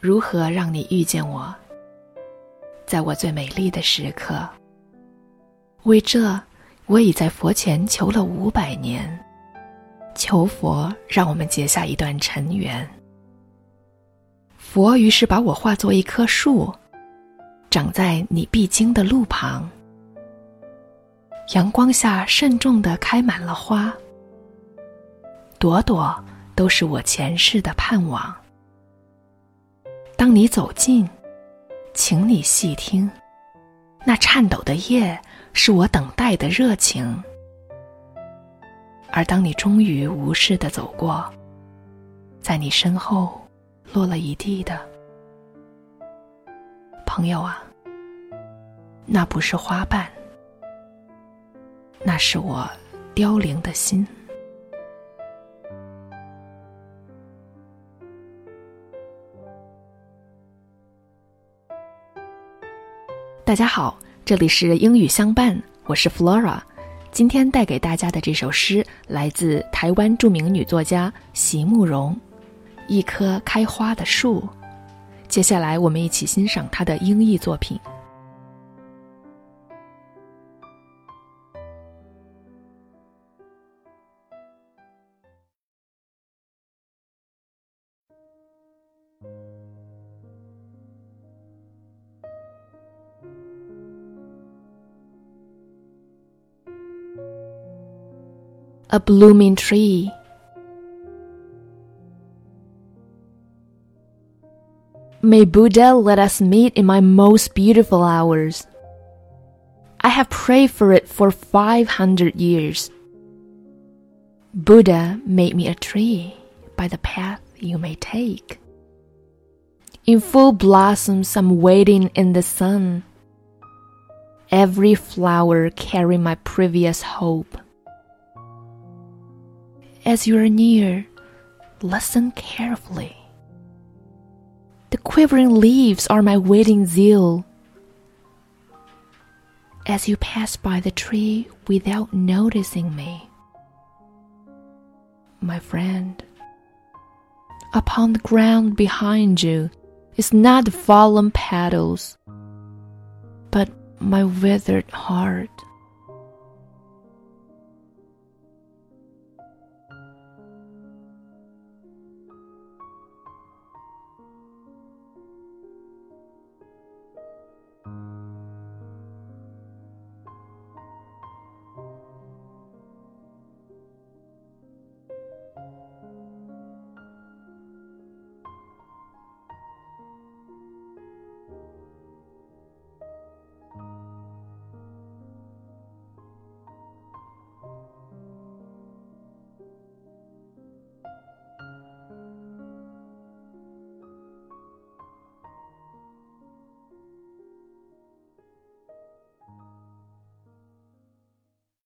如何让你遇见我，在我最美丽的时刻。为这，我已在佛前求了五百年，求佛让我们结下一段尘缘。佛于是把我化作一棵树，长在你必经的路旁。阳光下慎重地开满了花，朵朵都是我前世的盼望。当你走近，请你细听，那颤抖的叶是我等待的热情。而当你终于无视的走过，在你身后落了一地的朋友啊，那不是花瓣。那是我凋零的心。大家好，这里是英语相伴，我是 Flora。今天带给大家的这首诗来自台湾著名女作家席慕容，《一棵开花的树》。接下来，我们一起欣赏她的英译作品。A blooming tree. May Buddha let us meet in my most beautiful hours. I have prayed for it for 500 years. Buddha made me a tree by the path you may take. In full blossoms, I'm waiting in the sun. Every flower carrying my previous hope. As you are near, listen carefully. The quivering leaves are my waiting zeal. As you pass by the tree without noticing me, my friend, upon the ground behind you is not the fallen petals, but my withered heart.